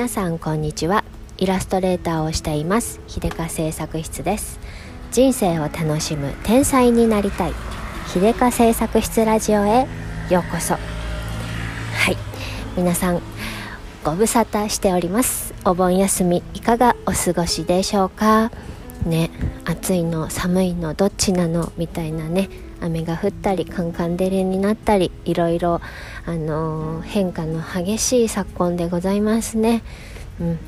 皆さんこんにちは。イラストレーターをしています。秀香製作室です。人生を楽しむ天才になりたい。秀香製作室ラジオへようこそ。はい。皆さんご無沙汰しておりますお盆休みいかがお過ごしでしょうか？ね暑いの寒いのどっちなの？みたいなね。雨が降ったりカンカン照れになったりいろいろ、あのー、変化の激しい昨今でございますね。うん、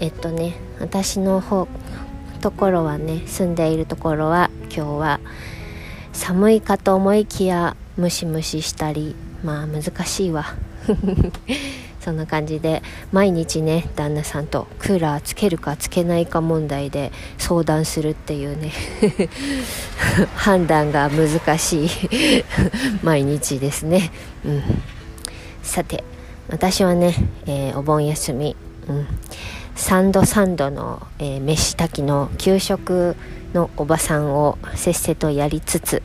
えっとね私の方ところはね住んでいるところは今日は寒いかと思いきやムシムシしたりまあ難しいわそんな感じで毎日ね旦那さんとクーラーつけるかつけないか問題で相談するっていうね 判断が難しい 毎日ですね、うん、さて私はね、えー、お盆休み、うん、3度3度の、えー、飯炊きの給食のおばさんをせっせとやりつつ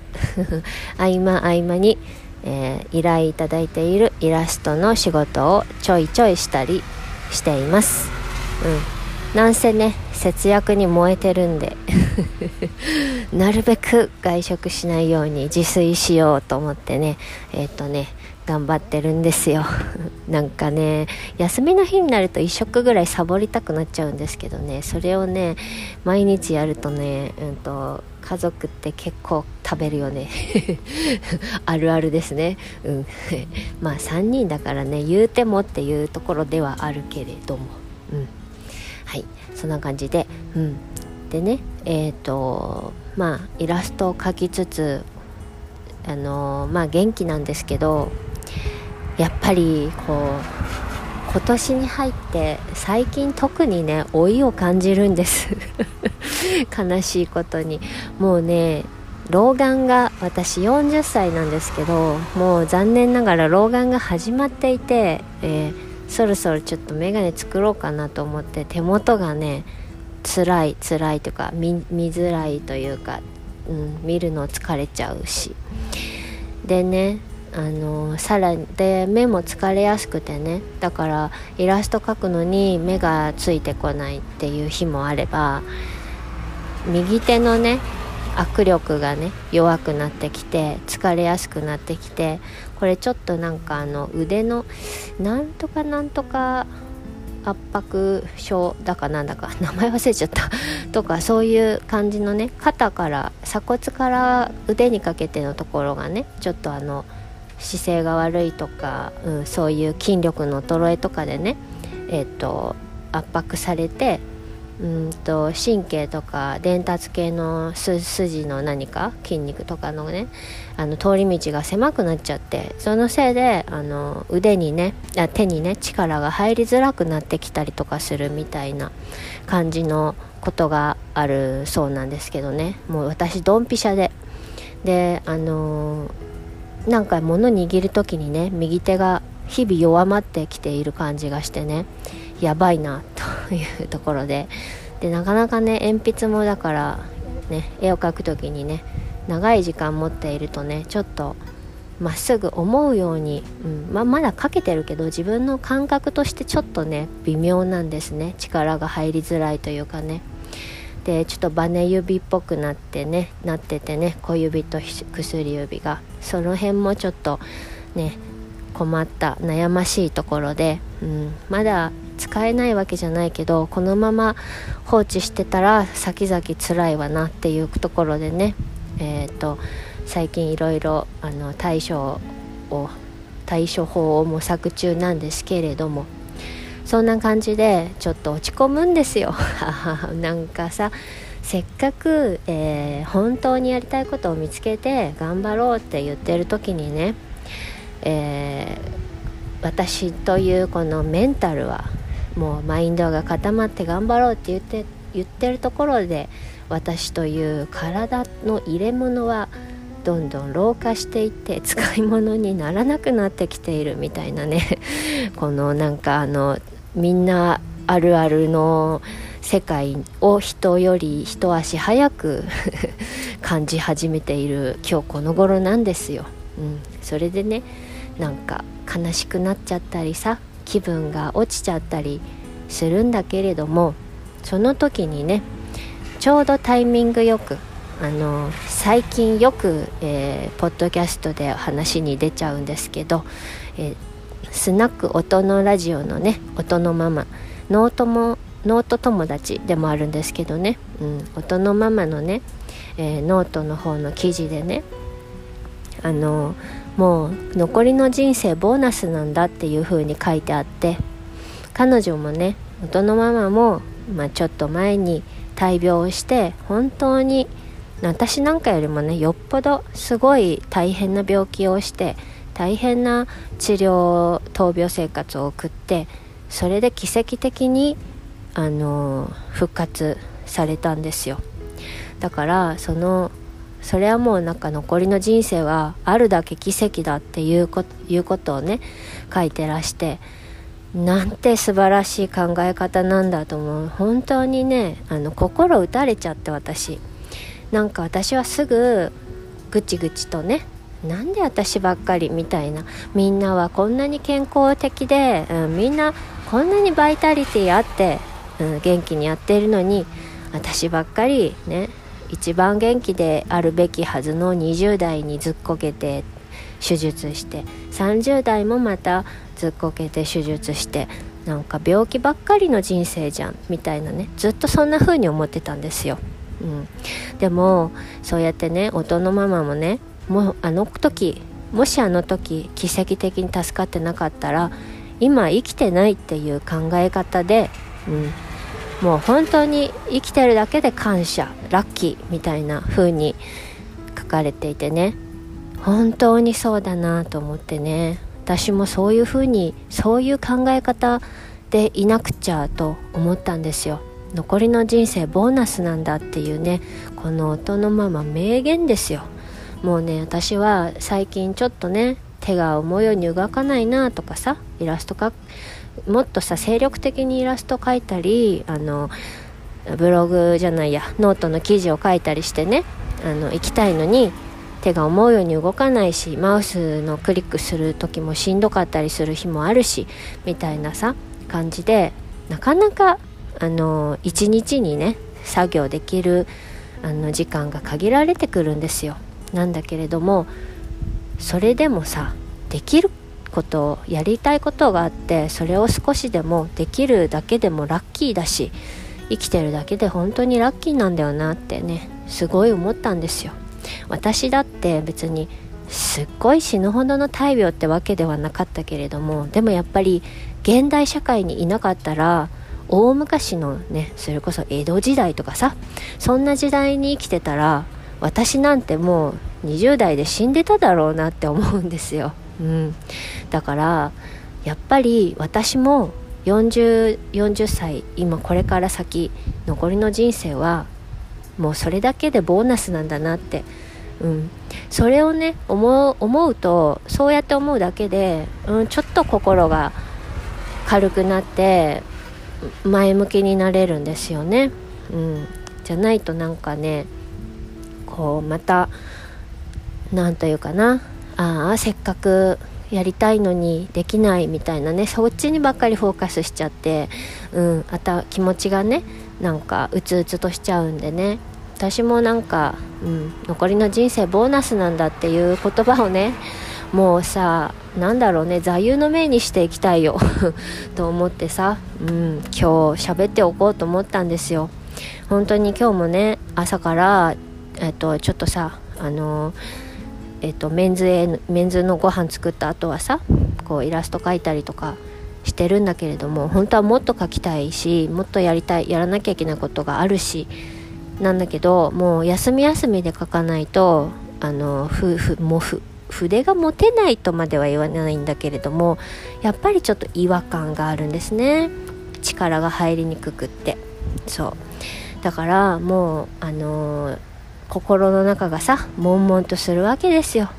合間合間にえー、依頼いただいているイラストの仕事をちょいちょいしたりしています。うん、なんせね節約に燃えてるんで。なるべく外食しないように自炊しようと思ってね。えっ、ー、とね頑張ってるんですよ。なんかね休みの日になると1食ぐらいサボりたくなっちゃうんですけどね。それをね毎日やるとね、うんと家族って結構食べるよね。あるあるですね。うん。まあ3人だからね言うてもっていうところではあるけれども。うん。はい。そんな感じで。うん。でねえっ、ー、とまあイラストを描きつつあの、まあ元気なんですけどやっぱりこう今年に入って最近特にね老いを感じるんです。悲しいことに。もうね老眼が私40歳なんですけどもう残念ながら老眼が始まっていて、えー、そろそろちょっと眼鏡作ろうかなと思って手元がね辛い辛いというか見づらいというか、うん、見るの疲れちゃうし。でねあのさらで目も疲れやすくてね。だからイラスト描くのに目がついてこないっていう日もあれば右手のね握力がね弱くなってきて疲れやすくなってきてこれちょっとなんかあの腕のなんとかなんとか圧迫症だかなんだか 名前忘れちゃった。とかそういう感じのね肩から鎖骨から腕にかけてのところがねちょっとあの姿勢が悪いとか、うん、そういう筋力の衰えとかでね、えーと、圧迫されてうんと神経とか伝達系の筋の何か筋肉とかのねあの通り道が狭くなっちゃってそのせいであの腕にねあ手にね力が入りづらくなってきたりとかするみたいな感じのことがあるそうなんですけどね。もう私ドンピシャで。であのーなんか物握る時にね右手が日々弱まってきている感じがしてねやばいなというところで。でなかなかね鉛筆もだからね絵を描く時にね長い時間持っているとねちょっとまっすぐ思うように、うんままだ描けてるけど自分の感覚としてちょっとね微妙なんですね。力が入りづらいというかね。でちょっとバネ指っぽくなってねなっててね小指と薬指が。その辺もちょっとね困った悩ましいところで、うん、まだ使えないわけじゃないけどこのまま放置してたら先々辛いわなっていうところでねえっ、ー、と最近いろいろ対処を対処法を模索中なんですけれどもそんな感じでちょっと落ち込むんですよ。なんかさせっかく、えー、本当にやりたいことを見つけて頑張ろうって言ってる時にね、えー、私というこのメンタルはもうマインドが固まって頑張ろうって言って言ってるところで私という体の入れ物はどんどん老化していって使い物にならなくなってきているみたいなね。このなんかあのみんなあるあるの世界を人より一足早く 感じ始めている今日この頃なんですよ。うん、それでねなんか悲しくなっちゃったりさ気分が落ちちゃったりするんだけれどもその時にねちょうどタイミングよくあの最近よく、えー、ポッドキャストで話に出ちゃうんですけど、えー、スナック音のラジオのね音のママ。ノートもノート友達でもあるんですけどね、うん、音のママのね、えー、ノートの方の記事でねあのもう残りの人生ボーナスなんだっていう風に書いてあって彼女もね音のママも、まあ、ちょっと前に大病をして本当に私なんかよりもねよっぽどすごい大変な病気をして大変な治療闘病生活を送ってそれで奇跡的にあの復活されたんですよ。だからそのそれはもうなんか残りの人生はあるだけ奇跡だっていうこということをね書いてらしてなんて素晴らしい考え方なんだと思う。本当にねあの心打たれちゃって私。なんか私はすぐぐちぐちとねなんで私ばっかりみたいな。みんなはこんなに健康的で、うん、みんなこんなにバイタリティあって、うん、元気にやってるのに私ばっかりね一番元気であるべきはずの20代にずっこけて手術して30代もまたずっこけて手術してなんか病気ばっかりの人生じゃんみたいなね。ずっとそんな風に思ってたんですよ。うん、でもそうやってね音のママもねもあの時もしあの時奇跡的に助かってなかったら今生きてないっていう考え方で、うん、もう本当に生きてるだけで感謝ラッキーみたいな風に書かれていてね。本当にそうだなと思ってね。私もそういう風にそういう考え方でいなくちゃと思ったんですよ。残りの人生ボーナスなんだっていうねこの音のまま名言ですよ。もうね私は最近ちょっとね手が思うように動かないなとかさイラストかもっとさ精力的にイラスト描いたりあのブログじゃないやノートの記事を書いたりしてねあの行きたいのに手が思うように動かないしマウスのクリックする時もしんどかったりする日もあるしみたいなさ感じでなかなかあの一日にね作業できるあの時間が限られてくるんですよ。なんだけれどもそれでもさできることをやりたいことがあってそれを少しでもできるだけでもラッキーだし生きてるだけで本当にラッキーなんだよなってねすごい思ったんですよ。私だって別にすっごい死ぬほどの大病ってわけではなかったけれどもでもやっぱり現代社会にいなかったら大昔のねそれこそ江戸時代とかさそんな時代に生きてたら私なんてもう20代で死んでただろうなって思うんですよ、うん、だからやっぱり私も 40, 40歳今これから先残りの人生はもうそれだけでボーナスなんだなって、うん、それをね思う思うとそうやって思うだけで、うん、ちょっと心が軽くなって前向きになれるんですよね、うん、じゃないとなんかねこうまた何というかな。ああせっかくやりたいのにできないみたいなね。そっちにばっかりフォーカスしちゃって、うん、あた気持ちがねなんかうつうつとしちゃうんでね。私もなんか、うん、残りの人生ボーナスなんだっていう言葉をねもうさなんだろうね。座右の銘にしていきたいよ。と思ってさ、うん、今日喋っておこうと思ったんですよ。本当に今日もね朝からえっとちょっとさあのえっとメンズへメンズのご飯作った後はさこうイラスト描いたりとかしてるんだけれども本当はもっと描きたいしもっとやりたいやらなきゃいけないことがあるしなんだけどもう休み休みで描かないとあのふふもふ筆が持てないとまでは言わないんだけれどもやっぱりちょっと違和感があるんですね。力が入りにくくって。そう。だからもうあのー、心の中がさ悶々とするわけですよ。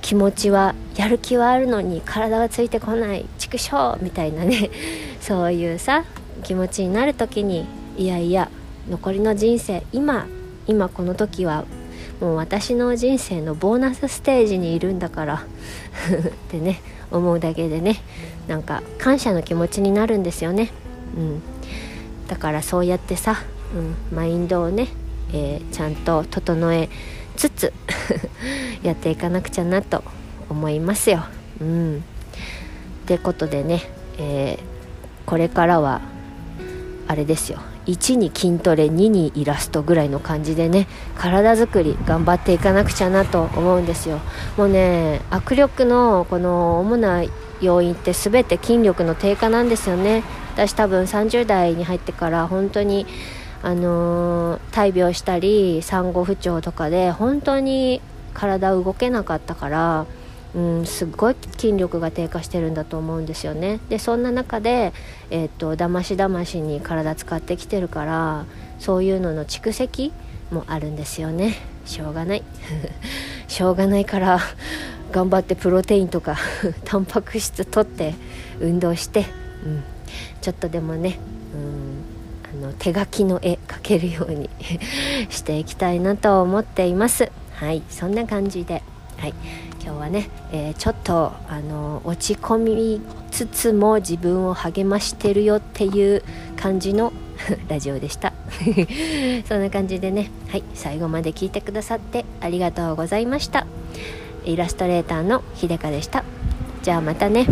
気持ちはやる気はあるのに体がついてこない畜生みたいなね。そういうさ気持ちになる時にいやいや残りの人生今今この時はもう私の人生のボーナスステージにいるんだから ってね思うだけでねなんか感謝の気持ちになるんですよね、うん、だからそうやってさ、うん、マインドをね、えー、ちゃんと整えつつ やっていかなくちゃなと思いますよ。うん、ってことでね、えー、これからはあれですよ。1に筋トレ2にイラストぐらいの感じでね体づくり頑張っていかなくちゃなと思うんですよ。もうね握力のこの主な要因って全て筋力の低下なんですよね。私多分30代に入ってから本当にあの、大病したり産後不調とかで本当に体動けなかったからうん、すっごい筋力が低下してるんだと思うんですよね。でそんな中で、えーと、だましだましに体使ってきてるからそういうのの蓄積もあるんですよね。しょうがない。しょうがないから頑張ってプロテインとかタンパク質取って運動して、うん、ちょっとでもね、うん、手書きの絵描けるように していきたいなと思っています。はいそんな感じで。はい今日はね、えー、ちょっとあの落ち込みつつも自分を励ましてるよっていう感じの ラジオでした。そんな感じでね。はい最後まで聞いてくださってありがとうございました。イラストレーターのひでかでした。じゃあまたね。